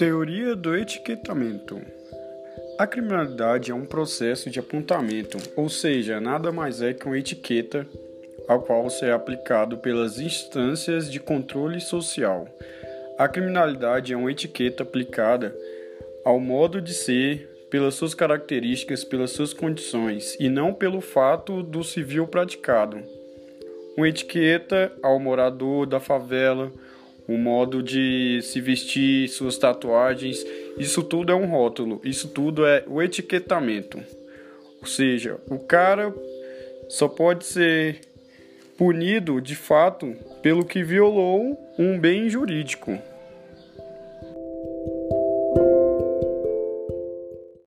Teoria do etiquetamento. A criminalidade é um processo de apontamento, ou seja, nada mais é que uma etiqueta ao qual você é aplicado pelas instâncias de controle social. A criminalidade é uma etiqueta aplicada ao modo de ser, pelas suas características, pelas suas condições, e não pelo fato do civil praticado. Uma etiqueta ao morador da favela, o modo de se vestir, suas tatuagens, isso tudo é um rótulo, isso tudo é o etiquetamento. Ou seja, o cara só pode ser punido de fato pelo que violou um bem jurídico.